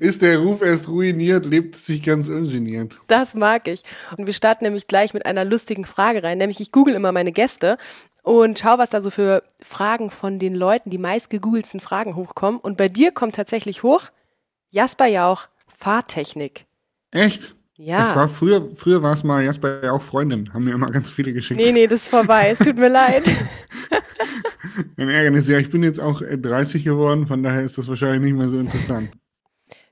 Ist der Ruf erst ruiniert, lebt es sich ganz ungeniert. Das mag ich. Und wir starten nämlich gleich mit einer lustigen Frage rein. Nämlich, ich google immer meine Gäste und schau, was da so für Fragen von den Leuten, die meist gegoogelten Fragen hochkommen. Und bei dir kommt tatsächlich hoch Jasper Jauch, Fahrtechnik. Echt? Ja. Es war früher, früher war es mal Jasper Jauch Freundin, haben mir immer ganz viele geschickt. Nee, nee, das ist vorbei. Es tut mir leid. Ein Ärgernis, ja, ich bin jetzt auch 30 geworden, von daher ist das wahrscheinlich nicht mehr so interessant.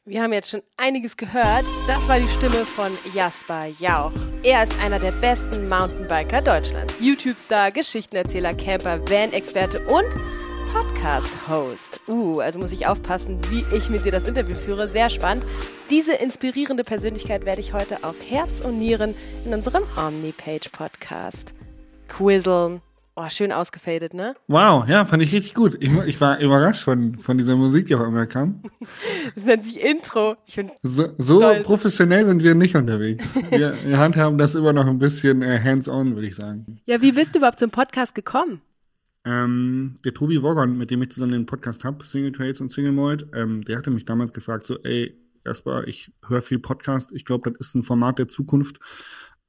Wir haben jetzt schon einiges gehört. Das war die Stimme von Jasper Jauch. Er ist einer der besten Mountainbiker Deutschlands. YouTube-Star, Geschichtenerzähler, Camper, Van-Experte und Podcast-Host. Uh, also muss ich aufpassen, wie ich mit dir das Interview führe. Sehr spannend. Diese inspirierende Persönlichkeit werde ich heute auf Herz und Nieren in unserem Omnipage-Podcast quizzeln. Oh, schön ausgefadet, ne? Wow, ja, fand ich richtig gut. Ich, ich war überrascht von, von dieser Musik, die auch immer kam. Das nennt sich Intro. Ich bin so, so professionell sind wir nicht unterwegs. Wir, wir handhaben das immer noch ein bisschen äh, hands-on, würde ich sagen. Ja, wie bist du überhaupt zum Podcast gekommen? Ähm, der Tobi Wogon, mit dem ich zusammen den Podcast habe, Single Trails und Single Mold, ähm, der hatte mich damals gefragt, so, ey, erstmal, ich höre viel Podcast, ich glaube, das ist ein Format der Zukunft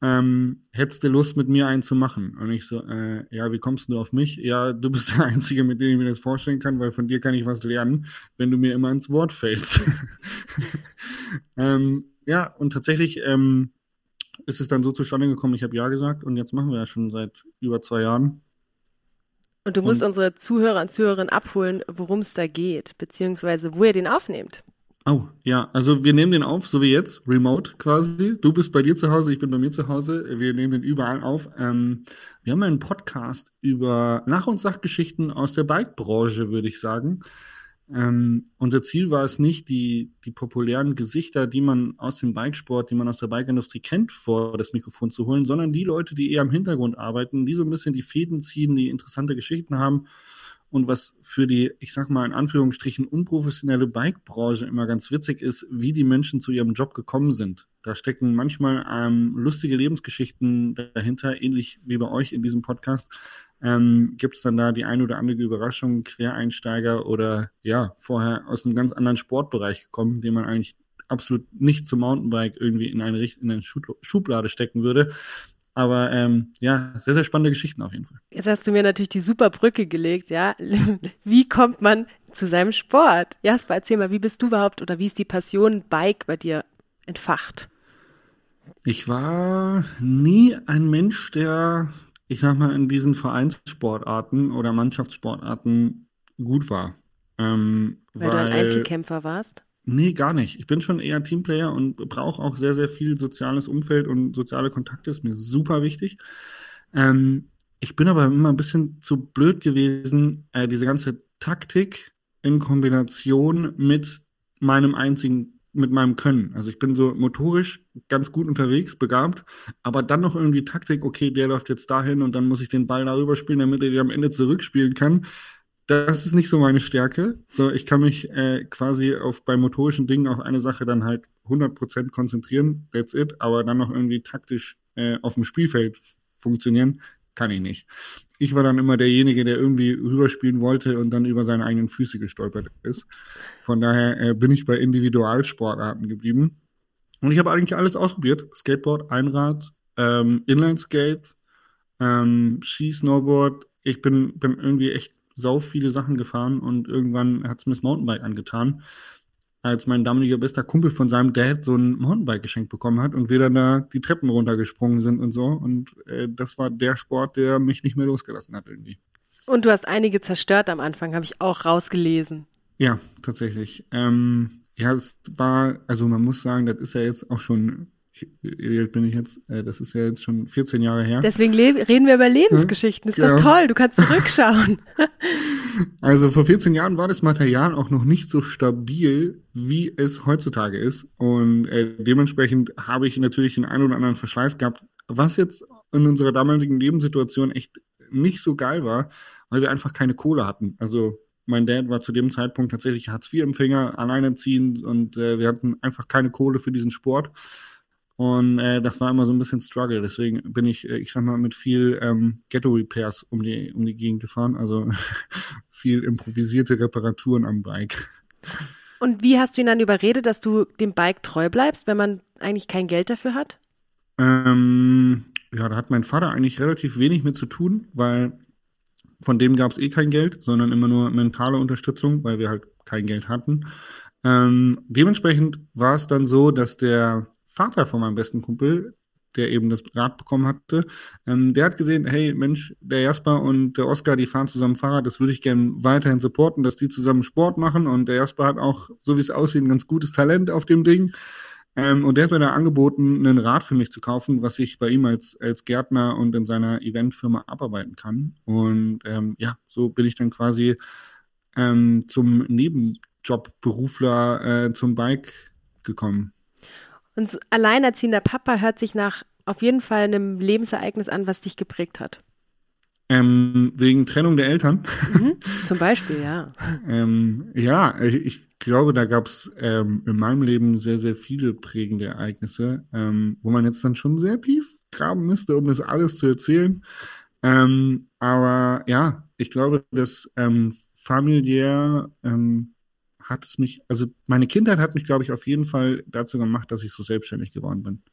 ähm, hättest du Lust, mit mir einen zu machen? Und ich so, äh, ja, wie kommst du auf mich? Ja, du bist der Einzige, mit dem ich mir das vorstellen kann, weil von dir kann ich was lernen, wenn du mir immer ins Wort fällst. ähm, ja, und tatsächlich ähm, ist es dann so zustande gekommen, ich habe Ja gesagt und jetzt machen wir ja schon seit über zwei Jahren. Und du musst und, unsere Zuhörer und Zuhörerinnen abholen, worum es da geht, beziehungsweise wo ihr den aufnehmt. Oh, ja, also wir nehmen den auf, so wie jetzt, remote quasi. Du bist bei dir zu Hause, ich bin bei mir zu Hause. Wir nehmen den überall auf. Ähm, wir haben einen Podcast über Nach- und Sachgeschichten aus der Bike-Branche, würde ich sagen. Ähm, unser Ziel war es nicht, die, die populären Gesichter, die man aus dem Bikesport, die man aus der Bike-Industrie kennt, vor das Mikrofon zu holen, sondern die Leute, die eher im Hintergrund arbeiten, die so ein bisschen die Fäden ziehen, die interessante Geschichten haben und was für die, ich sag mal in Anführungsstrichen, unprofessionelle Bike-Branche immer ganz witzig ist, wie die Menschen zu ihrem Job gekommen sind. Da stecken manchmal ähm, lustige Lebensgeschichten dahinter, ähnlich wie bei euch in diesem Podcast. Ähm, Gibt es dann da die ein oder andere Überraschung, Quereinsteiger oder ja, vorher aus einem ganz anderen Sportbereich gekommen, den man eigentlich absolut nicht zum Mountainbike irgendwie in eine, in eine Schublade stecken würde. Aber ähm, ja, sehr, sehr spannende Geschichten auf jeden Fall. Jetzt hast du mir natürlich die super Brücke gelegt, ja. Wie kommt man zu seinem Sport? Jasper, erzähl mal, wie bist du überhaupt oder wie ist die Passion Bike bei dir entfacht? Ich war nie ein Mensch, der, ich sag mal, in diesen Vereinssportarten oder Mannschaftssportarten gut war. Ähm, weil, weil du ein Einzelkämpfer warst? Nee, gar nicht. Ich bin schon eher Teamplayer und brauche auch sehr, sehr viel soziales Umfeld und soziale Kontakte. Ist mir super wichtig. Ähm, ich bin aber immer ein bisschen zu blöd gewesen, äh, diese ganze Taktik in Kombination mit meinem einzigen, mit meinem Können. Also ich bin so motorisch ganz gut unterwegs, begabt, aber dann noch irgendwie Taktik, okay, der läuft jetzt dahin und dann muss ich den Ball darüber spielen, damit er den am Ende zurückspielen kann das ist nicht so meine Stärke. So, ich kann mich äh, quasi auf bei motorischen Dingen auf eine Sache dann halt 100% konzentrieren, that's it, aber dann noch irgendwie taktisch äh, auf dem Spielfeld funktionieren, kann ich nicht. Ich war dann immer derjenige, der irgendwie rüberspielen wollte und dann über seine eigenen Füße gestolpert ist. Von daher äh, bin ich bei Individualsportarten geblieben. Und ich habe eigentlich alles ausprobiert. Skateboard, Einrad, ähm, Inline-Skates, ähm, Ski, Snowboard. Ich bin, bin irgendwie echt sau viele Sachen gefahren und irgendwann hat es mir das Mountainbike angetan, als mein damaliger bester Kumpel von seinem Dad so ein Mountainbike geschenkt bekommen hat und wir dann da die Treppen runtergesprungen sind und so. Und äh, das war der Sport, der mich nicht mehr losgelassen hat irgendwie. Und du hast einige zerstört am Anfang, habe ich auch rausgelesen. Ja, tatsächlich. Ähm, ja, es war, also man muss sagen, das ist ja jetzt auch schon wie alt bin ich jetzt? Äh, das ist ja jetzt schon 14 Jahre her. Deswegen reden wir über Lebensgeschichten. Ist ja. doch toll, du kannst zurückschauen. also vor 14 Jahren war das Material auch noch nicht so stabil, wie es heutzutage ist. Und äh, dementsprechend habe ich natürlich den einen oder anderen Verschleiß gehabt, was jetzt in unserer damaligen Lebenssituation echt nicht so geil war, weil wir einfach keine Kohle hatten. Also mein Dad war zu dem Zeitpunkt tatsächlich Hartz-IV-Empfänger, alleinerziehend und äh, wir hatten einfach keine Kohle für diesen Sport. Und äh, das war immer so ein bisschen Struggle. Deswegen bin ich, äh, ich sag mal, mit viel ähm, Ghetto-Repairs um die, um die Gegend gefahren. Also viel improvisierte Reparaturen am Bike. Und wie hast du ihn dann überredet, dass du dem Bike treu bleibst, wenn man eigentlich kein Geld dafür hat? Ähm, ja, da hat mein Vater eigentlich relativ wenig mit zu tun, weil von dem gab es eh kein Geld, sondern immer nur mentale Unterstützung, weil wir halt kein Geld hatten. Ähm, dementsprechend war es dann so, dass der Vater von meinem besten Kumpel, der eben das Rad bekommen hatte, ähm, der hat gesehen, hey Mensch, der Jasper und der Oscar, die fahren zusammen Fahrrad, das würde ich gerne weiterhin supporten, dass die zusammen Sport machen und der Jasper hat auch, so wie es aussieht, ein ganz gutes Talent auf dem Ding. Ähm, und der hat mir da angeboten, ein Rad für mich zu kaufen, was ich bei ihm als, als Gärtner und in seiner Eventfirma abarbeiten kann. Und ähm, ja, so bin ich dann quasi ähm, zum Nebenjobberufler äh, zum Bike gekommen. Und so alleinerziehender Papa hört sich nach auf jeden Fall einem Lebensereignis an, was dich geprägt hat. Ähm, wegen Trennung der Eltern. Mhm, zum Beispiel, ja. ähm, ja, ich glaube, da gab es ähm, in meinem Leben sehr, sehr viele prägende Ereignisse, ähm, wo man jetzt dann schon sehr tief graben müsste, um das alles zu erzählen. Ähm, aber ja, ich glaube, dass ähm, familiär ähm, hat es mich, also meine Kindheit hat mich, glaube ich, auf jeden Fall dazu gemacht, dass ich so selbstständig geworden bin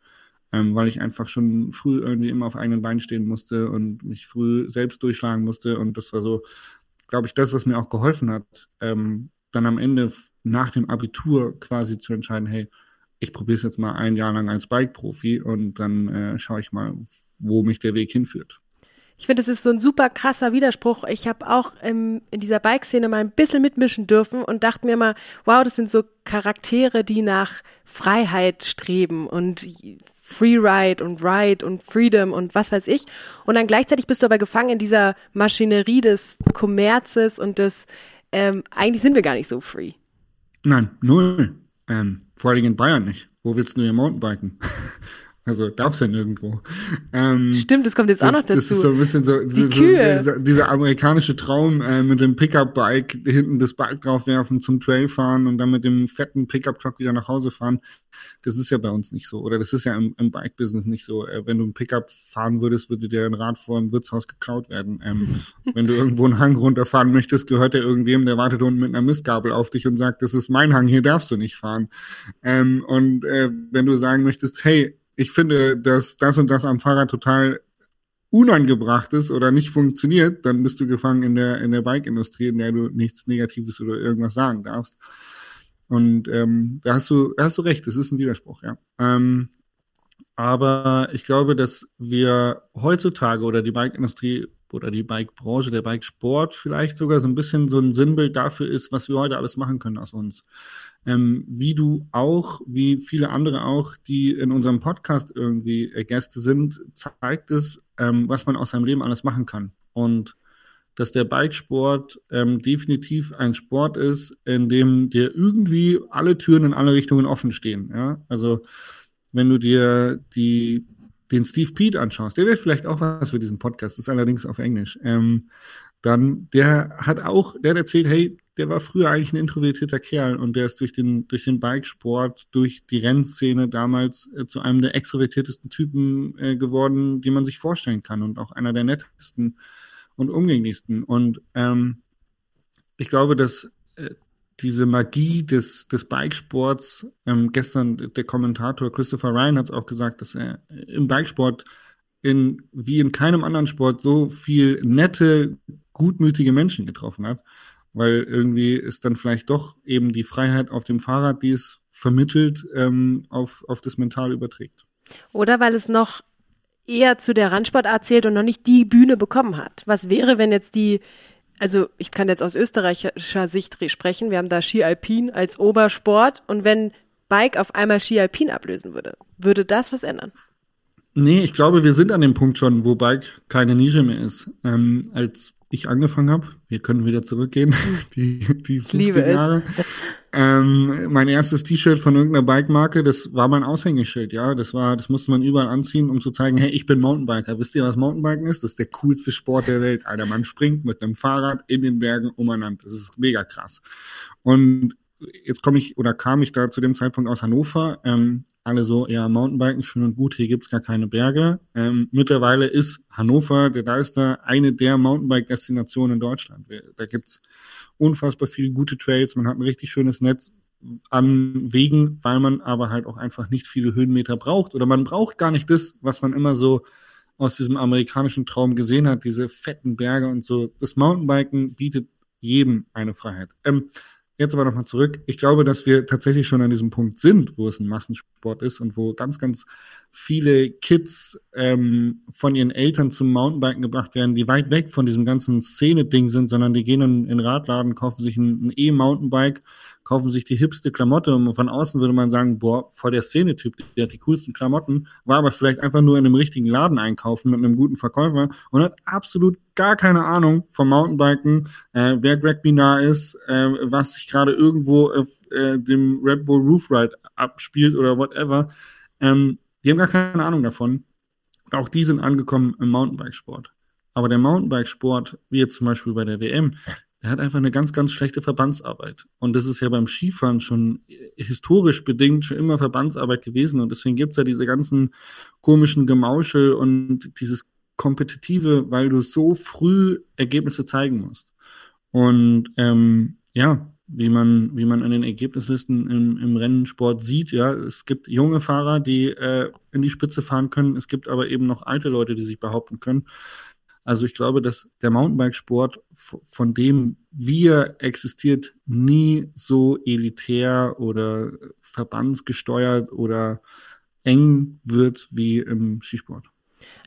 ähm, weil ich einfach schon früh irgendwie immer auf eigenen Beinen stehen musste und mich früh selbst durchschlagen musste. Und das war so, glaube ich, das, was mir auch geholfen hat, ähm, dann am Ende nach dem Abitur quasi zu entscheiden, hey, ich probiere es jetzt mal ein Jahr lang als Bike-Profi und dann äh, schaue ich mal, wo mich der Weg hinführt. Ich finde, das ist so ein super krasser Widerspruch. Ich habe auch im, in dieser Bike-Szene mal ein bisschen mitmischen dürfen und dachte mir mal, wow, das sind so Charaktere, die nach Freiheit streben und Freeride und Ride und Freedom und was weiß ich. Und dann gleichzeitig bist du aber gefangen in dieser Maschinerie des Kommerzes und des, ähm, eigentlich sind wir gar nicht so free. Nein, null. Ähm, vor allem in Bayern nicht. Wo willst du hier Mountainbiken? Also darf's ja nirgendwo. Ähm, Stimmt, das kommt jetzt das, auch noch dazu. Das ist so ein bisschen so, die so, Kühe. Dieser, dieser, amerikanische Traum äh, mit dem Pickup-Bike hinten das Bike draufwerfen zum Trail fahren und dann mit dem fetten Pickup-Truck wieder nach Hause fahren. Das ist ja bei uns nicht so. Oder das ist ja im, im Bike-Business nicht so. Äh, wenn du ein Pickup fahren würdest, würde dir ein Rad vor dem Wirtshaus geklaut werden. Ähm, wenn du irgendwo einen Hang runterfahren möchtest, gehört der irgendwem, der wartet unten mit einer Mistgabel auf dich und sagt, das ist mein Hang, hier darfst du nicht fahren. Ähm, und äh, wenn du sagen möchtest, hey, ich finde, dass das und das am Fahrrad total unangebracht ist oder nicht funktioniert, dann bist du gefangen in der, in der Bike-Industrie, in der du nichts Negatives oder irgendwas sagen darfst. Und ähm, da hast du, da hast du recht, das ist ein Widerspruch, ja. Ähm, aber ich glaube, dass wir heutzutage oder die Bike-Industrie oder die Bike-Branche, der Bike-Sport vielleicht sogar so ein bisschen so ein Sinnbild dafür ist, was wir heute alles machen können aus uns ähm, wie du auch, wie viele andere auch, die in unserem Podcast irgendwie äh, Gäste sind, zeigt es, ähm, was man aus seinem Leben alles machen kann. Und dass der Bikesport ähm, definitiv ein Sport ist, in dem dir irgendwie alle Türen in alle Richtungen offen stehen. Ja? Also wenn du dir die den Steve Pete anschaust, der wäre vielleicht auch was für diesen Podcast, ist allerdings auf Englisch. Ähm, dann, der hat auch, der hat erzählt, hey, der war früher eigentlich ein introvertierter Kerl und der ist durch den, durch den Bikesport, durch die Rennszene damals äh, zu einem der extrovertiertesten Typen äh, geworden, die man sich vorstellen kann und auch einer der nettesten und umgänglichsten. Und ähm, ich glaube, dass äh, diese Magie des, des Bikesports, ähm, gestern der Kommentator Christopher Ryan hat es auch gesagt, dass er im Bikesport in, wie in keinem anderen Sport so viel nette, gutmütige Menschen getroffen hat weil irgendwie ist dann vielleicht doch eben die Freiheit auf dem Fahrrad, die es vermittelt, ähm, auf, auf das Mental überträgt. Oder weil es noch eher zu der Randsportart zählt und noch nicht die Bühne bekommen hat. Was wäre, wenn jetzt die, also ich kann jetzt aus österreichischer Sicht sprechen, wir haben da Ski Alpin als Obersport und wenn Bike auf einmal Ski Alpin ablösen würde, würde das was ändern? Nee, ich glaube, wir sind an dem Punkt schon, wo Bike keine Nische mehr ist. Ähm, als ich angefangen habe. Wir können wieder zurückgehen. Die, die 15 Jahre. Ähm, mein erstes T-Shirt von irgendeiner Bike-Marke, das war mein Aushängeschild, ja. Das war, das musste man überall anziehen, um zu zeigen, hey, ich bin Mountainbiker. Wisst ihr, was Mountainbiken ist? Das ist der coolste Sport der Welt. Alter, man springt mit einem Fahrrad in den Bergen umeinander. Das ist mega krass. Und jetzt komme ich oder kam ich da zu dem Zeitpunkt aus Hannover. Ähm, alle so, ja, Mountainbiken, schön und gut, hier gibt's gar keine Berge. Ähm, mittlerweile ist Hannover, der Deister, eine der Mountainbike-Destinationen in Deutschland. Da gibt's unfassbar viele gute Trails, man hat ein richtig schönes Netz. an Wegen, weil man aber halt auch einfach nicht viele Höhenmeter braucht. Oder man braucht gar nicht das, was man immer so aus diesem amerikanischen Traum gesehen hat, diese fetten Berge und so. Das Mountainbiken bietet jedem eine Freiheit. Ähm, Jetzt aber nochmal zurück. Ich glaube, dass wir tatsächlich schon an diesem Punkt sind, wo es ein Massensport ist und wo ganz, ganz viele Kids ähm, von ihren Eltern zum Mountainbiken gebracht werden, die weit weg von diesem ganzen Szene-Ding sind, sondern die gehen in, in Radladen, kaufen sich ein, E-Mountainbike, kaufen sich die hipste Klamotte und von außen würde man sagen, boah, voll der Szene-Typ, der hat die coolsten Klamotten, war aber vielleicht einfach nur in einem richtigen Laden einkaufen mit einem guten Verkäufer und hat absolut gar keine Ahnung vom Mountainbiken, äh, wer Greg Binar ist, äh, was sich gerade irgendwo auf äh, dem Red Bull Roof Ride abspielt oder whatever. Ähm, die haben gar keine Ahnung davon. Auch die sind angekommen im Mountainbikesport. Aber der Mountainbikesport, wie jetzt zum Beispiel bei der WM, der hat einfach eine ganz, ganz schlechte Verbandsarbeit. Und das ist ja beim Skifahren schon historisch bedingt schon immer Verbandsarbeit gewesen. Und deswegen gibt's ja diese ganzen komischen Gemauschel und dieses Kompetitive, weil du so früh Ergebnisse zeigen musst. Und ähm, ja, wie man, wie man an den Ergebnislisten im, im Rennsport sieht. Ja, es gibt junge Fahrer, die äh, in die Spitze fahren können. Es gibt aber eben noch alte Leute, die sich behaupten können. Also ich glaube, dass der Mountainbikesport, von dem wir existiert, nie so elitär oder verbandsgesteuert oder eng wird wie im Skisport.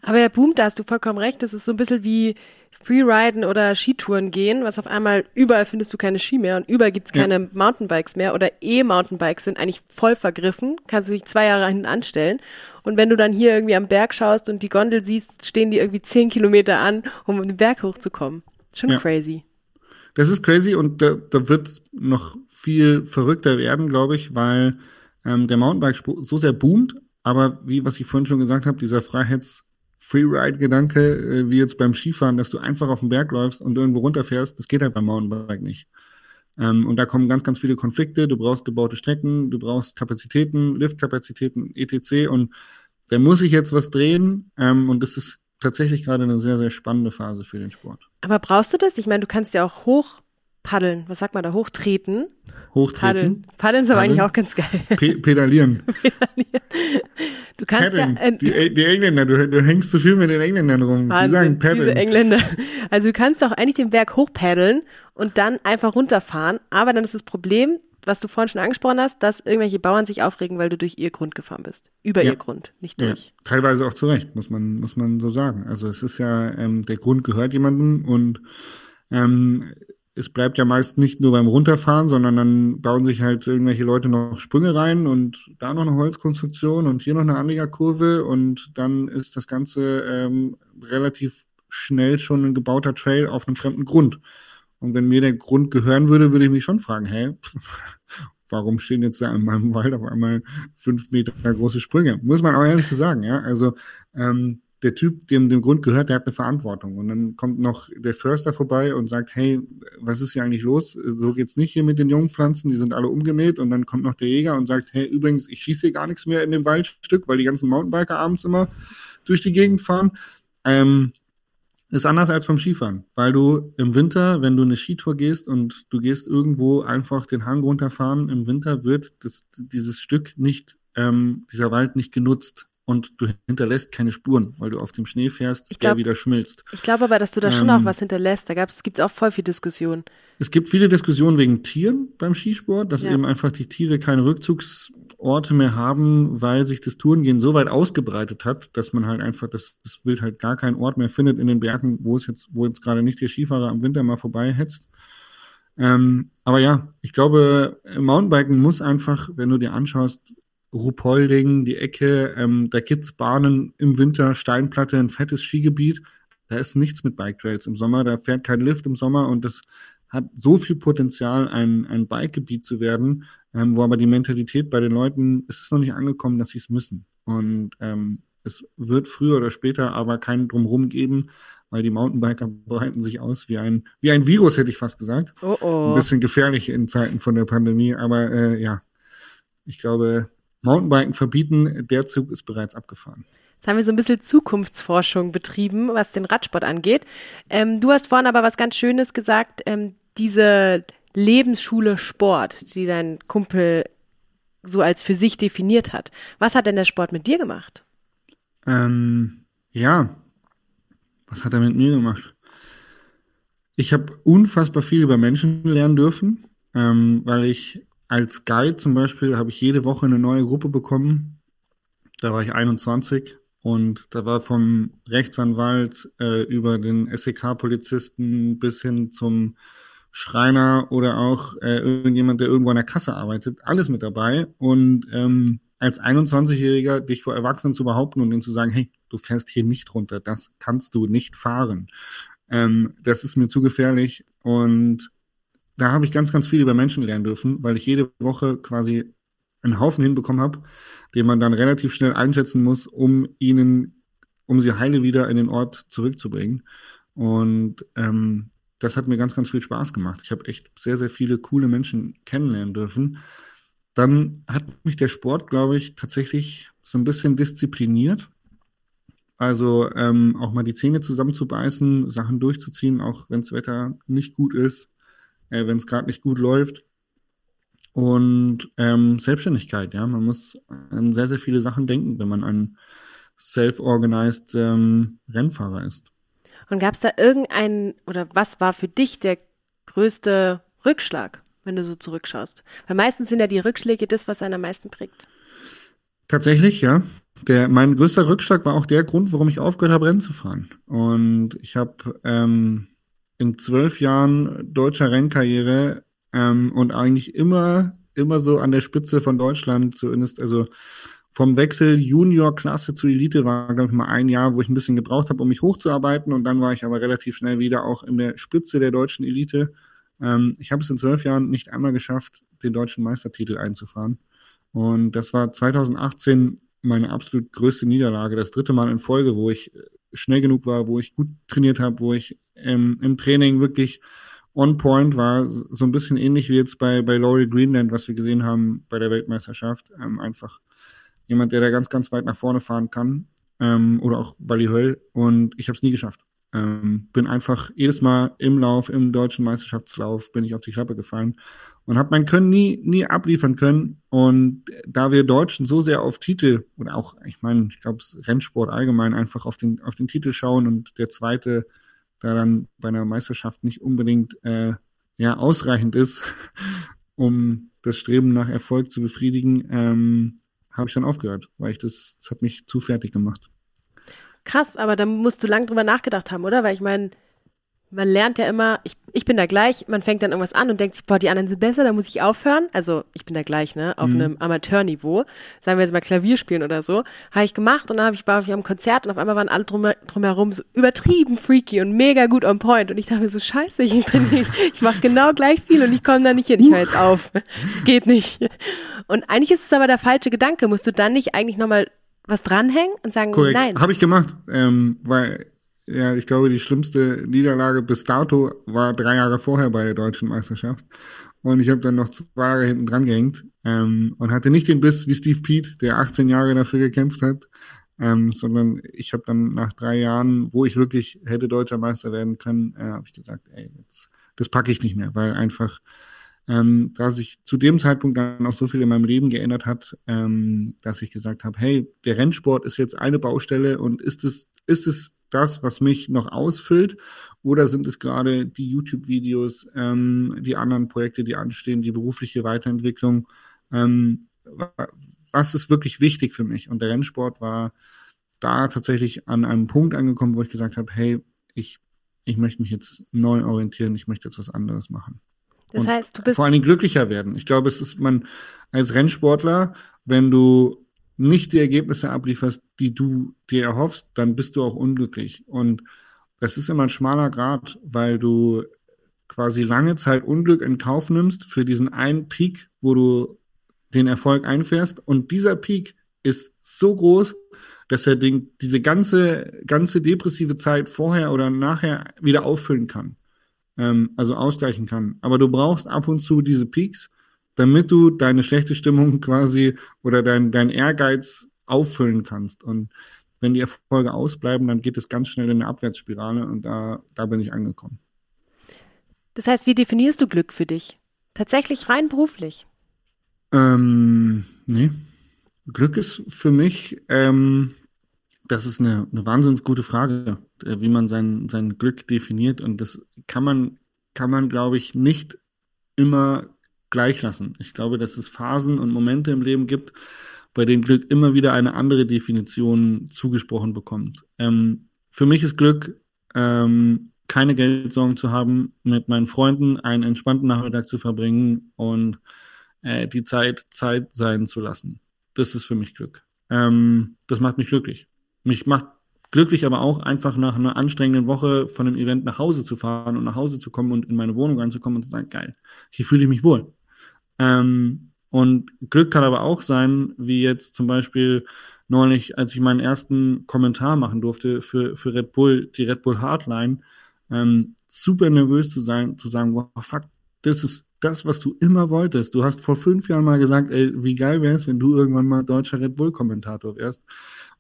Aber er boomt, da hast du vollkommen recht. Das ist so ein bisschen wie Freeriden oder Skitouren gehen, was auf einmal überall findest du keine Ski mehr und überall gibt's keine ja. Mountainbikes mehr oder E-Mountainbikes sind eigentlich voll vergriffen, kannst du dich zwei Jahre hinten anstellen. Und wenn du dann hier irgendwie am Berg schaust und die Gondel siehst, stehen die irgendwie zehn Kilometer an, um den Berg hochzukommen. Schon ja. crazy. Das ist crazy und da, da wird noch viel verrückter werden, glaube ich, weil ähm, der Mountainbike so sehr boomt, aber wie was ich vorhin schon gesagt habe, dieser Freiheits Freeride-Gedanke, äh, wie jetzt beim Skifahren, dass du einfach auf den Berg läufst und irgendwo runterfährst, das geht halt beim Mountainbike nicht. Ähm, und da kommen ganz, ganz viele Konflikte. Du brauchst gebaute Strecken, du brauchst Kapazitäten, Liftkapazitäten, etc. Und da muss sich jetzt was drehen. Ähm, und das ist tatsächlich gerade eine sehr, sehr spannende Phase für den Sport. Aber brauchst du das? Ich meine, du kannst ja auch hoch paddeln. Was sagt man da? Hochtreten? Hochtreten. Paddeln. Paddeln ist aber eigentlich auch ganz geil. Pe pedalieren. pedalieren. Du kannst Paddeln. ja. Äh, die, die, Engländer, du, du, hängst zu viel mit den Engländern rum. Wahnsinn, die sagen paddeln. Diese Engländer. Also du kannst doch eigentlich den Berg hochpaddeln und dann einfach runterfahren. Aber dann ist das Problem, was du vorhin schon angesprochen hast, dass irgendwelche Bauern sich aufregen, weil du durch ihr Grund gefahren bist. Über ja. ihr Grund, nicht durch. Ja. Teilweise auch zu Recht, muss man, muss man so sagen. Also es ist ja, ähm, der Grund gehört jemandem und ähm, es bleibt ja meist nicht nur beim Runterfahren, sondern dann bauen sich halt irgendwelche Leute noch Sprünge rein und da noch eine Holzkonstruktion und hier noch eine Anliegerkurve und dann ist das Ganze ähm, relativ schnell schon ein gebauter Trail auf einem fremden Grund. Und wenn mir der Grund gehören würde, würde ich mich schon fragen, hey, warum stehen jetzt da in meinem Wald auf einmal fünf Meter große Sprünge? Muss man auch ehrlich zu sagen, ja. Also ähm, der Typ, dem dem Grund gehört, der hat eine Verantwortung. Und dann kommt noch der Förster vorbei und sagt, hey, was ist hier eigentlich los? So geht's nicht hier mit den jungen Pflanzen, die sind alle umgemäht. Und dann kommt noch der Jäger und sagt, hey, übrigens, ich schieße hier gar nichts mehr in dem Waldstück, weil die ganzen Mountainbiker abends immer durch die Gegend fahren. Ähm, ist anders als beim Skifahren, weil du im Winter, wenn du eine Skitour gehst und du gehst irgendwo einfach den Hang runterfahren, im Winter wird das, dieses Stück nicht, ähm, dieser Wald nicht genutzt und du hinterlässt keine Spuren, weil du auf dem Schnee fährst, ich glaub, der wieder schmilzt. Ich glaube aber, dass du da ähm, schon auch was hinterlässt. Da gab's, gibt's auch voll viel Diskussionen. Es gibt viele Diskussionen wegen Tieren beim Skisport, dass ja. eben einfach die Tiere keine Rückzugsorte mehr haben, weil sich das Tourengehen so weit ausgebreitet hat, dass man halt einfach das, das Wild halt gar keinen Ort mehr findet in den Bergen, wo es jetzt, wo jetzt gerade nicht der Skifahrer am Winter mal vorbei hetzt. Ähm, aber ja, ich glaube, Mountainbiken muss einfach, wenn du dir anschaust, Ruhpolding, die Ecke, ähm, da gibt's Bahnen im Winter, Steinplatte, ein fettes Skigebiet. Da ist nichts mit Bike Trails im Sommer, da fährt kein Lift im Sommer und das hat so viel Potenzial, ein, ein Bikegebiet zu werden, ähm, wo aber die Mentalität bei den Leuten, es ist noch nicht angekommen, dass sie es müssen. Und ähm, es wird früher oder später aber keinen Drumherum geben, weil die Mountainbiker breiten sich aus wie ein, wie ein Virus, hätte ich fast gesagt. Oh oh. Ein bisschen gefährlich in Zeiten von der Pandemie, aber äh, ja, ich glaube, Mountainbiken verbieten, der Zug ist bereits abgefahren. Jetzt haben wir so ein bisschen Zukunftsforschung betrieben, was den Radsport angeht. Ähm, du hast vorhin aber was ganz Schönes gesagt, ähm, diese Lebensschule Sport, die dein Kumpel so als für sich definiert hat. Was hat denn der Sport mit dir gemacht? Ähm, ja, was hat er mit mir gemacht? Ich habe unfassbar viel über Menschen lernen dürfen, ähm, weil ich als Guide zum Beispiel habe ich jede Woche eine neue Gruppe bekommen. Da war ich 21 und da war vom Rechtsanwalt äh, über den SEK-Polizisten bis hin zum Schreiner oder auch äh, irgendjemand, der irgendwo an der Kasse arbeitet, alles mit dabei. Und ähm, als 21-Jähriger dich vor Erwachsenen zu behaupten und ihnen zu sagen, hey, du fährst hier nicht runter, das kannst du nicht fahren. Ähm, das ist mir zu gefährlich. Und da habe ich ganz, ganz viel über Menschen lernen dürfen, weil ich jede Woche quasi einen Haufen hinbekommen habe, den man dann relativ schnell einschätzen muss, um ihnen, um sie heile wieder in den Ort zurückzubringen. Und ähm, das hat mir ganz, ganz viel Spaß gemacht. Ich habe echt sehr, sehr viele coole Menschen kennenlernen dürfen. Dann hat mich der Sport, glaube ich, tatsächlich so ein bisschen diszipliniert. Also ähm, auch mal die Zähne zusammenzubeißen, Sachen durchzuziehen, auch wenn das Wetter nicht gut ist, äh, wenn es gerade nicht gut läuft. Und ähm, Selbstständigkeit, ja, man muss an sehr, sehr viele Sachen denken, wenn man ein self-organized ähm, Rennfahrer ist. Und gab es da irgendeinen, oder was war für dich der größte Rückschlag, wenn du so zurückschaust? Weil meistens sind ja die Rückschläge das, was einen am meisten prägt. Tatsächlich, ja. Der, mein größter Rückschlag war auch der Grund, warum ich aufgehört habe, Rennen zu fahren. Und ich habe ähm, in zwölf Jahren deutscher Rennkarriere ähm, und eigentlich immer, immer so an der Spitze von Deutschland, zumindest, also vom Wechsel Junior-Klasse zu Elite war, glaube ich, mal ein Jahr, wo ich ein bisschen gebraucht habe, um mich hochzuarbeiten. Und dann war ich aber relativ schnell wieder auch in der Spitze der deutschen Elite. Ähm, ich habe es in zwölf Jahren nicht einmal geschafft, den deutschen Meistertitel einzufahren. Und das war 2018 meine absolut größte Niederlage. Das dritte Mal in Folge, wo ich schnell genug war, wo ich gut trainiert habe, wo ich ähm, im Training wirklich on point war. So ein bisschen ähnlich wie jetzt bei, bei Laurie Greenland, was wir gesehen haben bei der Weltmeisterschaft. Ähm, einfach jemand, der da ganz, ganz weit nach vorne fahren kann. Ähm, oder auch Wally Höll. Und ich habe es nie geschafft. Ähm, bin einfach jedes Mal im Lauf, im deutschen Meisterschaftslauf, bin ich auf die Klappe gefallen und habe mein Können nie, nie abliefern können. Und da wir Deutschen so sehr auf Titel oder auch, ich meine, ich glaube, Rennsport allgemein einfach auf den, auf den Titel schauen und der zweite da dann bei einer Meisterschaft nicht unbedingt äh, ja ausreichend ist, um das Streben nach Erfolg zu befriedigen, ähm, habe ich dann aufgehört, weil ich das, das hat mich zu fertig gemacht. Krass, aber da musst du lang drüber nachgedacht haben, oder? Weil ich meine, man lernt ja immer, ich, ich bin da gleich, man fängt dann irgendwas an und denkt sich, boah, die anderen sind besser, da muss ich aufhören. Also ich bin da gleich, ne, auf mhm. einem Amateurniveau, sagen wir jetzt mal Klavier spielen oder so, habe ich gemacht und dann hab ich, war ich am Konzert und auf einmal waren alle drum, drumherum so übertrieben freaky und mega gut on point und ich dachte mir so, scheiße, ich trainiere, ich mache genau gleich viel und ich komme da nicht hin, ich höre jetzt auf, es geht nicht. Und eigentlich ist es aber der falsche Gedanke, musst du dann nicht eigentlich nochmal was dranhängen und sagen, Korrekt. nein. Habe ich gemacht, ähm, weil ja, ich glaube, die schlimmste Niederlage bis dato war drei Jahre vorher bei der deutschen Meisterschaft. Und ich habe dann noch zwei Jahre hinten dran gehängt ähm, und hatte nicht den Biss wie Steve Pete, der 18 Jahre dafür gekämpft hat, ähm, sondern ich habe dann nach drei Jahren, wo ich wirklich hätte deutscher Meister werden können, äh, habe ich gesagt, ey, jetzt, das packe ich nicht mehr, weil einfach, ähm, da sich zu dem Zeitpunkt dann auch so viel in meinem Leben geändert hat, ähm, dass ich gesagt habe, hey, der Rennsport ist jetzt eine Baustelle und ist es, ist es das, was mich noch ausfüllt? Oder sind es gerade die YouTube-Videos, ähm, die anderen Projekte, die anstehen, die berufliche Weiterentwicklung? Ähm, was ist wirklich wichtig für mich? Und der Rennsport war da tatsächlich an einem Punkt angekommen, wo ich gesagt habe, hey, ich, ich möchte mich jetzt neu orientieren, ich möchte jetzt was anderes machen. Das Und heißt, du bist vor allen Dingen glücklicher werden. Ich glaube, es ist man als Rennsportler, wenn du nicht die Ergebnisse ablieferst, die du dir erhoffst, dann bist du auch unglücklich. Und das ist immer ein schmaler Grad, weil du quasi lange Zeit Unglück in Kauf nimmst für diesen einen Peak, wo du den Erfolg einfährst. Und dieser Peak ist so groß, dass er den, diese ganze, ganze depressive Zeit vorher oder nachher wieder auffüllen kann. Ähm, also ausgleichen kann. Aber du brauchst ab und zu diese Peaks, damit du deine schlechte Stimmung quasi oder dein, dein Ehrgeiz auffüllen kannst. Und wenn die Erfolge ausbleiben, dann geht es ganz schnell in eine Abwärtsspirale und da, da bin ich angekommen. Das heißt, wie definierst du Glück für dich? Tatsächlich rein beruflich? Ähm, nee. Glück ist für mich, ähm, das ist eine, eine wahnsinnig gute Frage, äh, wie man sein, sein Glück definiert. Und das kann man, kann man, glaube ich, nicht immer gleich lassen. Ich glaube, dass es Phasen und Momente im Leben gibt, bei denen Glück immer wieder eine andere Definition zugesprochen bekommt. Ähm, für mich ist Glück, ähm, keine Geldsorgen zu haben, mit meinen Freunden einen entspannten Nachmittag zu verbringen und äh, die Zeit Zeit sein zu lassen. Das ist für mich Glück. Ähm, das macht mich glücklich. Mich macht glücklich aber auch einfach nach einer anstrengenden Woche von einem Event nach Hause zu fahren und nach Hause zu kommen und in meine Wohnung anzukommen und zu sagen, geil, hier fühle ich mich wohl. Ähm, und Glück kann aber auch sein, wie jetzt zum Beispiel neulich, als ich meinen ersten Kommentar machen durfte für, für Red Bull, die Red Bull Hardline, ähm, super nervös zu sein, zu sagen, wow, fuck, das ist das, was du immer wolltest. Du hast vor fünf Jahren mal gesagt, ey, wie geil wäre es, wenn du irgendwann mal deutscher Red Bull Kommentator wärst.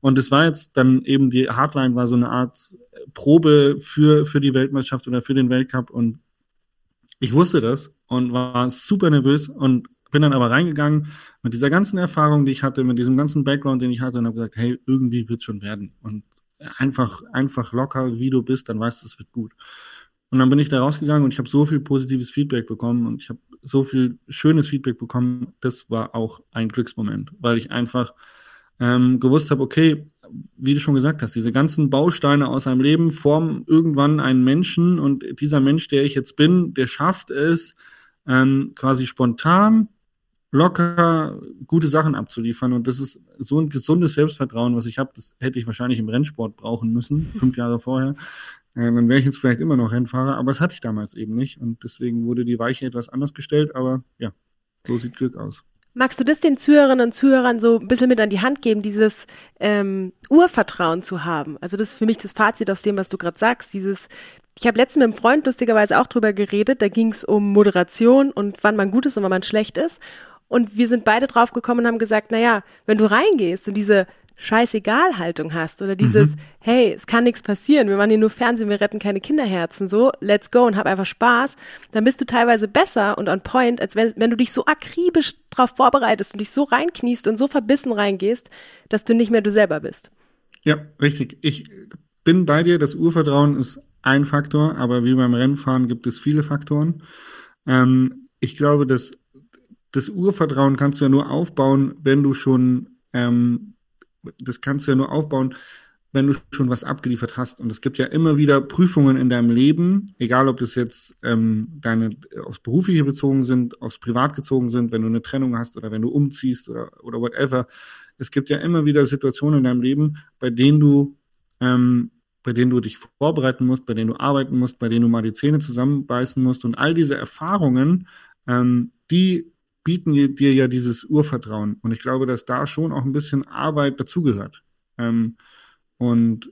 Und es war jetzt dann eben die Hardline war so eine Art Probe für, für die Weltmeisterschaft oder für den Weltcup und ich wusste das und war super nervös und bin dann aber reingegangen mit dieser ganzen Erfahrung, die ich hatte, mit diesem ganzen Background, den ich hatte und habe gesagt, hey, irgendwie wird schon werden und einfach, einfach locker, wie du bist, dann weißt du, es wird gut. Und dann bin ich da rausgegangen und ich habe so viel positives Feedback bekommen und ich habe so viel schönes Feedback bekommen. Das war auch ein Glücksmoment, weil ich einfach ähm, gewusst habe, okay, wie du schon gesagt hast, diese ganzen Bausteine aus einem Leben formen irgendwann einen Menschen und dieser Mensch, der ich jetzt bin, der schafft es, ähm, quasi spontan, locker gute Sachen abzuliefern. Und das ist so ein gesundes Selbstvertrauen, was ich habe. Das hätte ich wahrscheinlich im Rennsport brauchen müssen, fünf Jahre vorher. Äh, dann wäre ich jetzt vielleicht immer noch Rennfahrer, aber das hatte ich damals eben nicht. Und deswegen wurde die Weiche etwas anders gestellt. Aber ja, so sieht Glück aus. Magst du das den Zuhörerinnen und Zuhörern so ein bisschen mit an die Hand geben, dieses ähm, Urvertrauen zu haben? Also das ist für mich das Fazit aus dem, was du gerade sagst. Dieses, ich habe letztens mit einem Freund lustigerweise auch drüber geredet, da ging es um Moderation und wann man gut ist und wann man schlecht ist. Und wir sind beide drauf gekommen und haben gesagt, na ja, wenn du reingehst und diese Scheißegal-Haltung hast oder dieses, mhm. hey, es kann nichts passieren, wir machen hier nur Fernsehen, wir retten keine Kinderherzen, so, let's go und hab einfach Spaß, dann bist du teilweise besser und on point, als wenn, wenn du dich so akribisch drauf vorbereitest und dich so reinkniest und so verbissen reingehst, dass du nicht mehr du selber bist. Ja, richtig. Ich bin bei dir, das Urvertrauen ist ein Faktor, aber wie beim Rennfahren gibt es viele Faktoren. Ähm, ich glaube, dass das Urvertrauen kannst du ja nur aufbauen, wenn du schon ähm, das kannst du ja nur aufbauen, wenn du schon was abgeliefert hast. Und es gibt ja immer wieder Prüfungen in deinem Leben, egal ob das jetzt ähm, deine aufs Berufliche bezogen sind, aufs Privat gezogen sind, wenn du eine Trennung hast oder wenn du umziehst oder, oder whatever. Es gibt ja immer wieder Situationen in deinem Leben, bei denen du, ähm, bei denen du dich vorbereiten musst, bei denen du arbeiten musst, bei denen du mal die Zähne zusammenbeißen musst. Und all diese Erfahrungen, ähm, die bieten dir ja dieses Urvertrauen. Und ich glaube, dass da schon auch ein bisschen Arbeit dazugehört. Ähm, und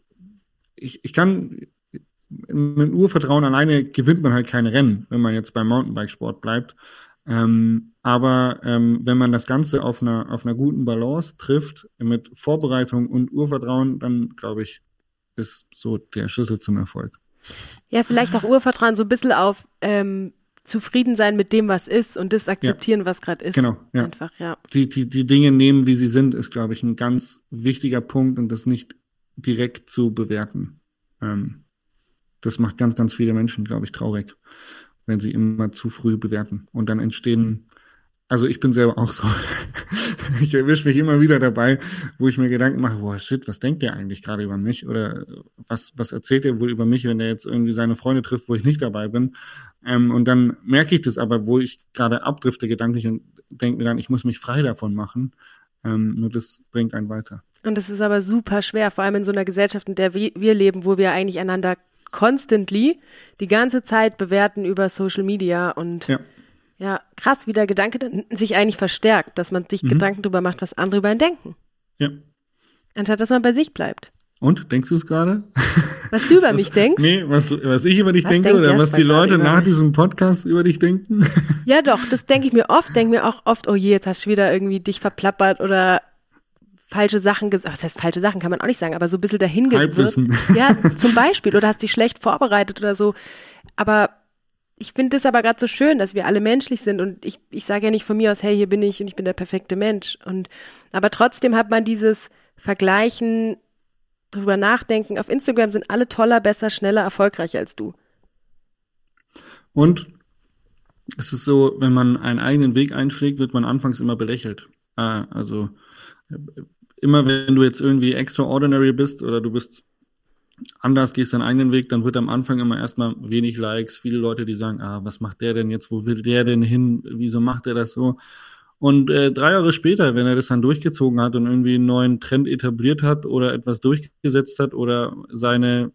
ich, ich kann, mit Urvertrauen alleine gewinnt man halt keine Rennen, wenn man jetzt beim Mountainbikesport bleibt. Ähm, aber ähm, wenn man das Ganze auf einer, auf einer guten Balance trifft, mit Vorbereitung und Urvertrauen, dann glaube ich, ist so der Schlüssel zum Erfolg. Ja, vielleicht auch Urvertrauen so ein bisschen auf ähm, zufrieden sein mit dem, was ist und das akzeptieren, ja. was gerade ist. Genau, ja. Einfach, ja. Die, die, die Dinge nehmen, wie sie sind, ist, glaube ich, ein ganz wichtiger Punkt und das nicht direkt zu bewerten. Ähm, das macht ganz, ganz viele Menschen, glaube ich, traurig, wenn sie immer zu früh bewerten. Und dann entstehen also ich bin selber auch so. ich erwische mich immer wieder dabei, wo ich mir Gedanken mache, boah, shit, was denkt der eigentlich gerade über mich? Oder was, was erzählt er wohl über mich, wenn er jetzt irgendwie seine Freunde trifft, wo ich nicht dabei bin? Ähm, und dann merke ich das aber, wo ich gerade abdrifte gedanklich und denke mir dann, ich muss mich frei davon machen. Ähm, nur das bringt einen weiter. Und das ist aber super schwer, vor allem in so einer Gesellschaft, in der wir leben, wo wir eigentlich einander constantly die ganze Zeit bewerten über Social Media und ja ja, krass, wie der Gedanke sich eigentlich verstärkt, dass man sich mhm. Gedanken darüber macht, was andere über ihn denken. Ja. Anstatt dass man bei sich bleibt. Und, denkst du es gerade? Was du über was, mich denkst? Nee, was, was ich über dich was denke oder was die Leute nach diesem Podcast über dich denken? Ja, doch, das denke ich mir oft, denke mir auch oft, oh je, jetzt hast du wieder irgendwie dich verplappert oder falsche Sachen gesagt. Was heißt falsche Sachen, kann man auch nicht sagen, aber so ein bisschen dahin Halbwissen. Ja, zum Beispiel. Oder hast dich schlecht vorbereitet oder so. Aber ich finde das aber gerade so schön, dass wir alle menschlich sind und ich, ich sage ja nicht von mir aus, hey, hier bin ich und ich bin der perfekte Mensch. Und aber trotzdem hat man dieses Vergleichen, drüber nachdenken. Auf Instagram sind alle toller, besser, schneller, erfolgreicher als du. Und es ist so, wenn man einen eigenen Weg einschlägt, wird man anfangs immer belächelt. Ah, also immer wenn du jetzt irgendwie extraordinary bist oder du bist anders, gehst deinen eigenen Weg, dann wird am Anfang immer erstmal wenig Likes, viele Leute, die sagen, ah, was macht der denn jetzt, wo will der denn hin, wieso macht er das so? Und äh, drei Jahre später, wenn er das dann durchgezogen hat und irgendwie einen neuen Trend etabliert hat oder etwas durchgesetzt hat oder seine,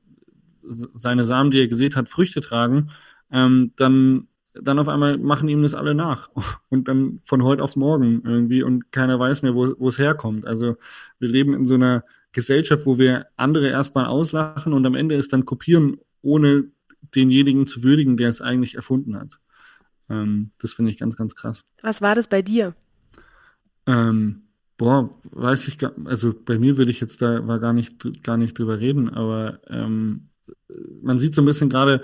seine Samen, die er gesät hat, Früchte tragen, ähm, dann, dann auf einmal machen ihm das alle nach. Und dann von heute auf morgen irgendwie und keiner weiß mehr, wo, wo es herkommt. Also wir leben in so einer Gesellschaft, wo wir andere erstmal auslachen und am Ende es dann kopieren, ohne denjenigen zu würdigen, der es eigentlich erfunden hat. Ähm, das finde ich ganz, ganz krass. Was war das bei dir? Ähm, boah, weiß ich gar, also bei mir würde ich jetzt da war gar nicht, gar nicht drüber reden, aber ähm, man sieht so ein bisschen gerade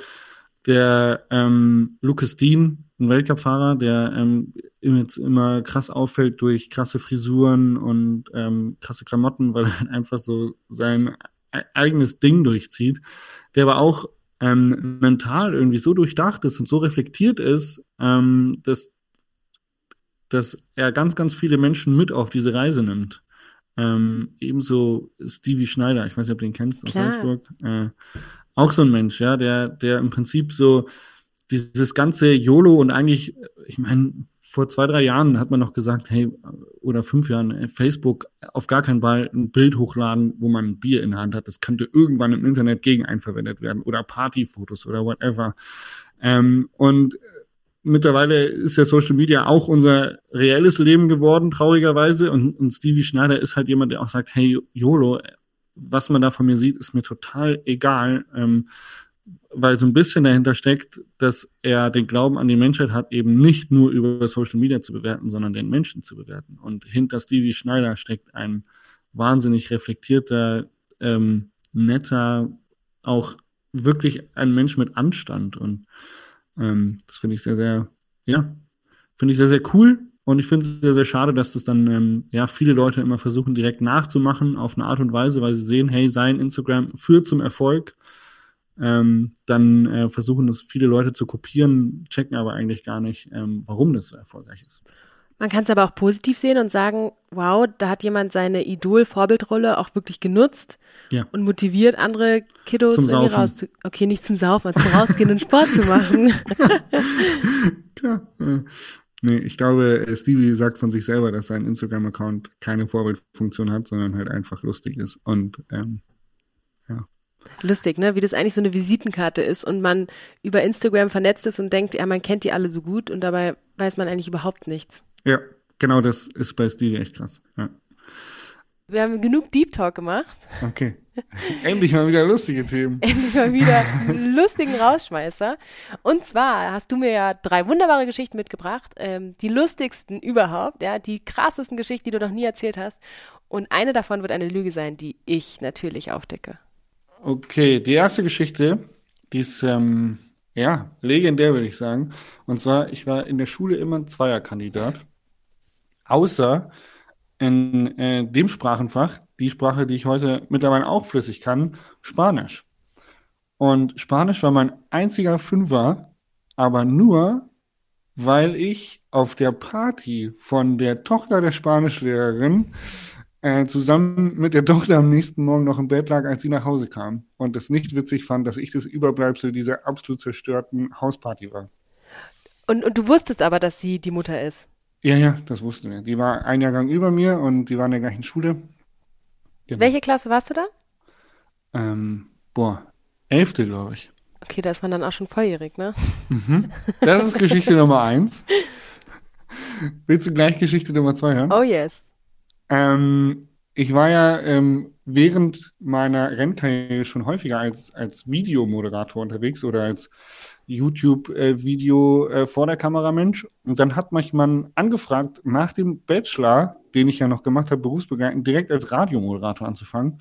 der ähm, Lucas Dean, ein Weltcup-Fahrer, der ähm, jetzt immer krass auffällt durch krasse Frisuren und ähm, krasse Klamotten, weil er einfach so sein eigenes Ding durchzieht. Der aber auch ähm, mental irgendwie so durchdacht ist und so reflektiert ist, ähm, dass, dass er ganz, ganz viele Menschen mit auf diese Reise nimmt. Ähm, ebenso Stevie Schneider, ich weiß nicht, ob du den kennst aus Klar. Salzburg. Äh, auch so ein Mensch, ja, der, der im Prinzip so dieses ganze YOLO und eigentlich, ich meine, vor zwei, drei Jahren hat man noch gesagt, hey, oder fünf Jahren, Facebook auf gar keinen Fall ein Bild hochladen, wo man ein Bier in der Hand hat. Das könnte irgendwann im Internet gegen einen verwendet werden oder Partyfotos oder whatever. Ähm, und mittlerweile ist ja Social Media auch unser reelles Leben geworden, traurigerweise. Und, und Stevie Schneider ist halt jemand, der auch sagt, hey, YOLO, was man da von mir sieht, ist mir total egal. Ähm, weil so ein bisschen dahinter steckt, dass er den Glauben an die Menschheit hat, eben nicht nur über Social Media zu bewerten, sondern den Menschen zu bewerten. Und hinter Stevie Schneider steckt ein wahnsinnig reflektierter, ähm, netter, auch wirklich ein Mensch mit Anstand. Und ähm, das finde ich sehr, sehr, ja, finde ich sehr, sehr cool. Und ich finde es sehr, sehr schade, dass das dann ähm, ja viele Leute immer versuchen, direkt nachzumachen auf eine Art und Weise, weil sie sehen, hey, sein Instagram führt zum Erfolg ähm, dann äh, versuchen das viele Leute zu kopieren, checken aber eigentlich gar nicht, ähm, warum das so erfolgreich ist. Man kann es aber auch positiv sehen und sagen, wow, da hat jemand seine Idol-Vorbildrolle auch wirklich genutzt ja. und motiviert andere Kiddos zum irgendwie rauszu... Okay, nicht zum Saufen, zum Rausgehen und Sport zu machen. Klar. Äh, nee, ich glaube, Stevie sagt von sich selber, dass sein Instagram-Account keine Vorbildfunktion hat, sondern halt einfach lustig ist. Und ähm, Lustig, ne? Wie das eigentlich so eine Visitenkarte ist und man über Instagram vernetzt ist und denkt, ja, man kennt die alle so gut und dabei weiß man eigentlich überhaupt nichts. Ja, genau das ist bei Stevie echt krass. Ja. Wir haben genug Deep Talk gemacht. Okay. Endlich mal wieder lustige Themen. Endlich mal wieder einen lustigen Rausschmeißer. Und zwar hast du mir ja drei wunderbare Geschichten mitgebracht. Ähm, die lustigsten überhaupt, ja, die krassesten Geschichten, die du noch nie erzählt hast. Und eine davon wird eine Lüge sein, die ich natürlich aufdecke. Okay, die erste Geschichte, die ist ähm, ja legendär, würde ich sagen. Und zwar, ich war in der Schule immer ein Zweierkandidat, außer in äh, dem Sprachenfach, die Sprache, die ich heute mittlerweile auch flüssig kann, Spanisch. Und Spanisch war mein einziger Fünfer, aber nur, weil ich auf der Party von der Tochter der Spanischlehrerin äh, zusammen mit der Tochter am nächsten Morgen noch im Bett lag, als sie nach Hause kam und es nicht witzig fand, dass ich das Überbleibsel dieser absolut zerstörten Hausparty war. Und, und du wusstest aber, dass sie die Mutter ist? Ja, ja, das wusste wir. Die war ein Jahrgang über mir und die war in der gleichen Schule. Genau. Welche Klasse warst du da? Ähm, boah, elfte, glaube ich. Okay, da ist man dann auch schon volljährig, ne? Mhm. Das ist Geschichte Nummer eins. Willst du gleich Geschichte Nummer zwei hören? Oh yes. Ähm, ich war ja ähm, während meiner Rennkarriere schon häufiger als, als Videomoderator unterwegs oder als YouTube-Video äh, vor der Kamera Mensch. Und dann hat mich man angefragt, nach dem Bachelor, den ich ja noch gemacht habe, berufsbegleitend, direkt als Radiomoderator anzufangen.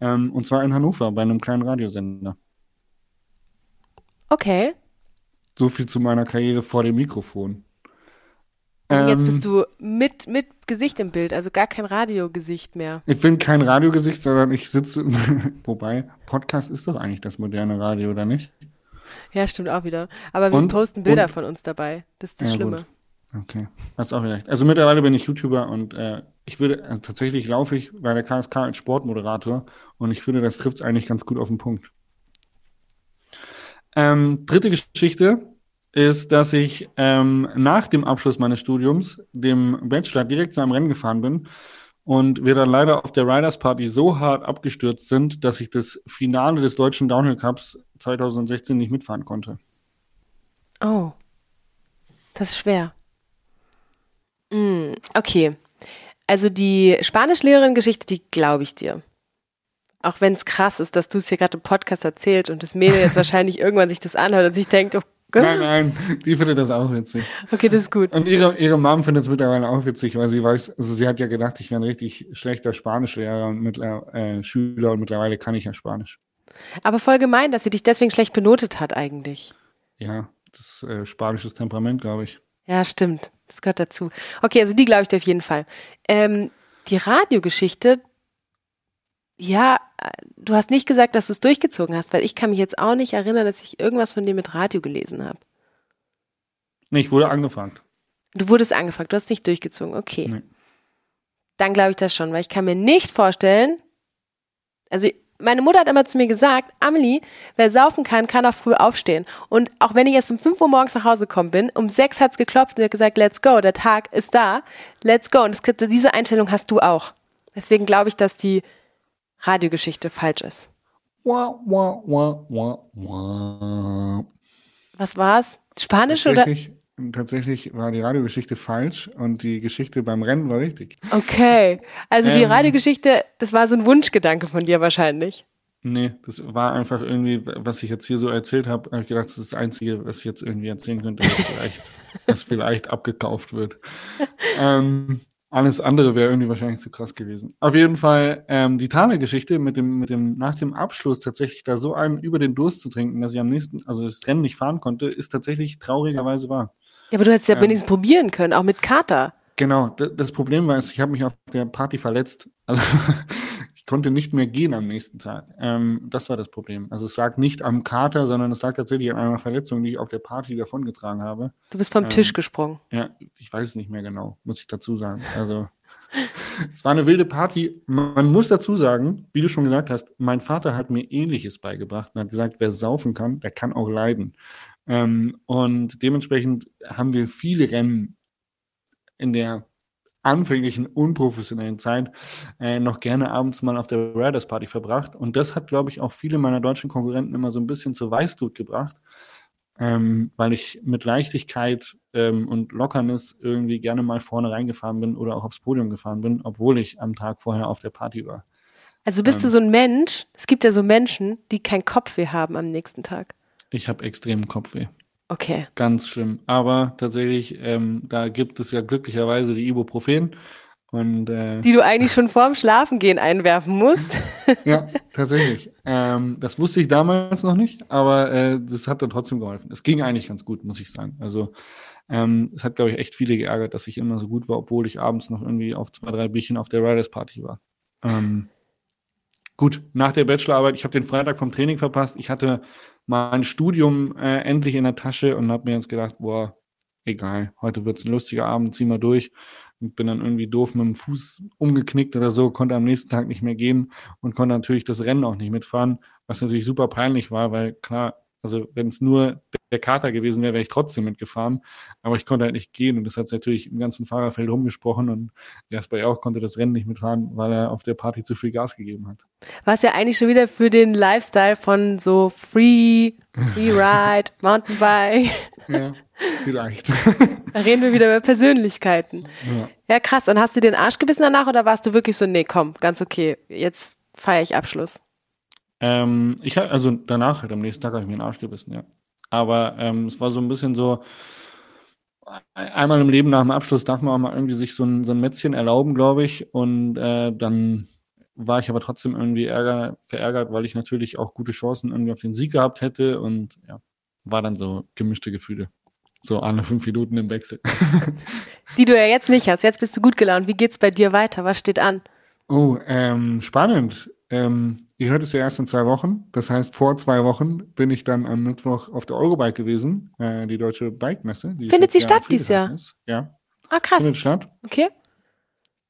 Ähm, und zwar in Hannover bei einem kleinen Radiosender. Okay. So viel zu meiner Karriere vor dem Mikrofon. Und jetzt bist ähm, du mit, mit Gesicht im Bild, also gar kein Radiogesicht mehr. Ich bin kein Radiogesicht, sondern ich sitze, wobei, Podcast ist doch eigentlich das moderne Radio, oder nicht? Ja, stimmt auch wieder. Aber wir und, posten Bilder und, von uns dabei. Das ist das ja, Schlimme. Gut. Okay, hast auch recht. Also mittlerweile bin ich YouTuber und äh, ich würde, also tatsächlich laufe ich bei der KSK als Sportmoderator und ich finde, das trifft es eigentlich ganz gut auf den Punkt. Ähm, dritte Geschichte ist, dass ich ähm, nach dem Abschluss meines Studiums, dem Bachelor, direkt zu einem Rennen gefahren bin und wir dann leider auf der Riders Party so hart abgestürzt sind, dass ich das Finale des deutschen Downhill Cups 2016 nicht mitfahren konnte. Oh, das ist schwer. Mm, okay, also die Spanischlehrerin-Geschichte, die glaube ich dir. Auch wenn es krass ist, dass du es hier gerade im Podcast erzählt und das Mädel jetzt wahrscheinlich irgendwann sich das anhört und sich denkt, oh Nein, nein, die findet das auch witzig. Okay, das ist gut. Und ihre, ihre Mom findet es mittlerweile auch witzig, weil sie weiß, also sie hat ja gedacht, ich wäre ein richtig schlechter Spanischlehrer und mit, äh, Schüler und mittlerweile kann ich ja Spanisch. Aber voll gemein, dass sie dich deswegen schlecht benotet hat eigentlich. Ja, das äh, spanisches Temperament, glaube ich. Ja, stimmt. Das gehört dazu. Okay, also die glaube ich dir auf jeden Fall. Ähm, die Radiogeschichte, ja, du hast nicht gesagt, dass du es durchgezogen hast, weil ich kann mich jetzt auch nicht erinnern, dass ich irgendwas von dir mit Radio gelesen habe. Nee, ich wurde angefragt. Du wurdest angefragt, du hast nicht durchgezogen, okay. Nee. Dann glaube ich das schon, weil ich kann mir nicht vorstellen, also meine Mutter hat immer zu mir gesagt, Amelie, wer saufen kann, kann auch früh aufstehen. Und auch wenn ich erst um 5 Uhr morgens nach Hause gekommen bin, um 6 hat's geklopft und hat gesagt, let's go, der Tag ist da, let's go. Und das, diese Einstellung hast du auch. Deswegen glaube ich, dass die Radiogeschichte falsch ist. Wah, wah, wah, wah, wah. Was war's? Spanisch oder? Tatsächlich war die Radiogeschichte falsch und die Geschichte beim Rennen war richtig. Okay. Also die ähm, Radiogeschichte, das war so ein Wunschgedanke von dir wahrscheinlich. Nee, das war einfach irgendwie, was ich jetzt hier so erzählt habe, habe ich gedacht, das ist das Einzige, was ich jetzt irgendwie erzählen könnte, was vielleicht, was vielleicht abgekauft wird. ähm, alles andere wäre irgendwie wahrscheinlich zu krass gewesen. Auf jeden Fall ähm, die Tane-Geschichte mit dem, mit dem nach dem Abschluss tatsächlich da so einen über den Durst zu trinken, dass ich am nächsten, also das Rennen nicht fahren konnte, ist tatsächlich traurigerweise wahr. Ja, aber du hättest ja ähm, wenigstens probieren können, auch mit Kater. Genau, das Problem war, ich habe mich auf der Party verletzt. Also konnte nicht mehr gehen am nächsten Tag. Ähm, das war das Problem. Also es lag nicht am Kater, sondern es lag tatsächlich an einer Verletzung, die ich auf der Party davongetragen habe. Du bist vom ähm, Tisch gesprungen. Ja, ich weiß es nicht mehr genau, muss ich dazu sagen. Also es war eine wilde Party. Man muss dazu sagen, wie du schon gesagt hast, mein Vater hat mir Ähnliches beigebracht und hat gesagt, wer saufen kann, der kann auch leiden. Ähm, und dementsprechend haben wir viele Rennen in der anfänglichen unprofessionellen Zeit äh, noch gerne abends mal auf der Riders Party verbracht. Und das hat, glaube ich, auch viele meiner deutschen Konkurrenten immer so ein bisschen zur Weißglut gebracht, ähm, weil ich mit Leichtigkeit ähm, und Lockernis irgendwie gerne mal vorne reingefahren bin oder auch aufs Podium gefahren bin, obwohl ich am Tag vorher auf der Party war. Also bist ähm, du so ein Mensch, es gibt ja so Menschen, die kein Kopfweh haben am nächsten Tag. Ich habe extremen Kopfweh. Okay. Ganz schlimm. Aber tatsächlich, ähm, da gibt es ja glücklicherweise die Ibuprofen. Und, äh, die du eigentlich schon vorm Schlafengehen einwerfen musst. ja, tatsächlich. Ähm, das wusste ich damals noch nicht, aber äh, das hat dann trotzdem geholfen. Es ging eigentlich ganz gut, muss ich sagen. Also ähm, es hat, glaube ich, echt viele geärgert, dass ich immer so gut war, obwohl ich abends noch irgendwie auf zwei, drei Bierchen auf der Riders Party war. Ähm, gut, nach der Bachelorarbeit, ich habe den Freitag vom Training verpasst. Ich hatte mein Studium äh, endlich in der Tasche und habe mir jetzt gedacht, boah, egal, heute wird's ein lustiger Abend, zieh mal durch. Und bin dann irgendwie doof mit dem Fuß umgeknickt oder so, konnte am nächsten Tag nicht mehr gehen und konnte natürlich das Rennen auch nicht mitfahren, was natürlich super peinlich war, weil klar, also wenn es nur der Kater gewesen wäre, wäre ich trotzdem mitgefahren. Aber ich konnte halt nicht gehen und das hat natürlich im ganzen Fahrerfeld rumgesprochen und Jasper auch konnte das Rennen nicht mitfahren, weil er auf der Party zu viel Gas gegeben hat. Was ja eigentlich schon wieder für den Lifestyle von so Free, Free Ride, Mountainbike. Ja, vielleicht. Da reden wir wieder über Persönlichkeiten. Ja. ja, krass. Und hast du den Arsch gebissen danach oder warst du wirklich so, nee, komm, ganz okay, jetzt feiere ich Abschluss? Ähm, ich habe also danach halt am nächsten Tag habe ich mir den Arsch gebissen, ja. Aber ähm, es war so ein bisschen so, einmal im Leben nach dem Abschluss darf man auch mal irgendwie sich so ein, so ein Mätzchen erlauben, glaube ich. Und äh, dann war ich aber trotzdem irgendwie ärger, verärgert, weil ich natürlich auch gute Chancen irgendwie auf den Sieg gehabt hätte. Und ja, war dann so gemischte Gefühle. So alle fünf Minuten im Wechsel. Die du ja jetzt nicht hast. Jetzt bist du gut gelaunt. Wie geht's bei dir weiter? Was steht an? Oh, ähm, spannend. Ähm, ihr hört es ja erst in zwei Wochen. Das heißt, vor zwei Wochen bin ich dann am Mittwoch auf der Eurobike gewesen, äh, die deutsche Bike-Messe. Findet sie statt dieses Jahr? Ist. Ja. Ah, krass. Findet statt. Okay.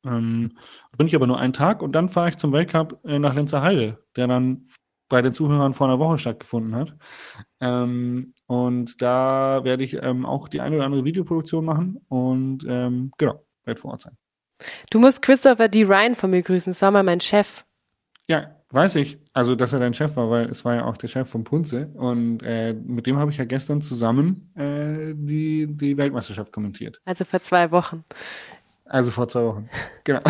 Ähm, bin ich aber nur einen Tag und dann fahre ich zum Weltcup äh, nach Linzer Heide, der dann bei den Zuhörern vor einer Woche stattgefunden hat. Ähm, und da werde ich ähm, auch die eine oder andere Videoproduktion machen und ähm, genau, werde vor Ort sein. Du musst Christopher D. Ryan von mir grüßen. Das war mal mein Chef. Ja, weiß ich. Also, dass er dein Chef war, weil es war ja auch der Chef von Punze. Und äh, mit dem habe ich ja gestern zusammen äh, die, die Weltmeisterschaft kommentiert. Also vor zwei Wochen. Also vor zwei Wochen. Genau.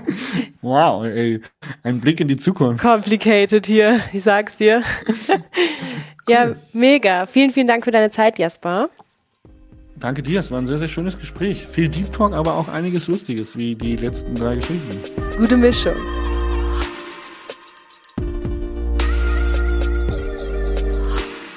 wow, ey. Ein Blick in die Zukunft. Complicated hier, ich sag's dir. ja, mega. Vielen, vielen Dank für deine Zeit, Jasper. Danke dir, es war ein sehr, sehr schönes Gespräch. Viel Deep Talk, aber auch einiges Lustiges, wie die letzten drei Geschichten. Gute Mischung.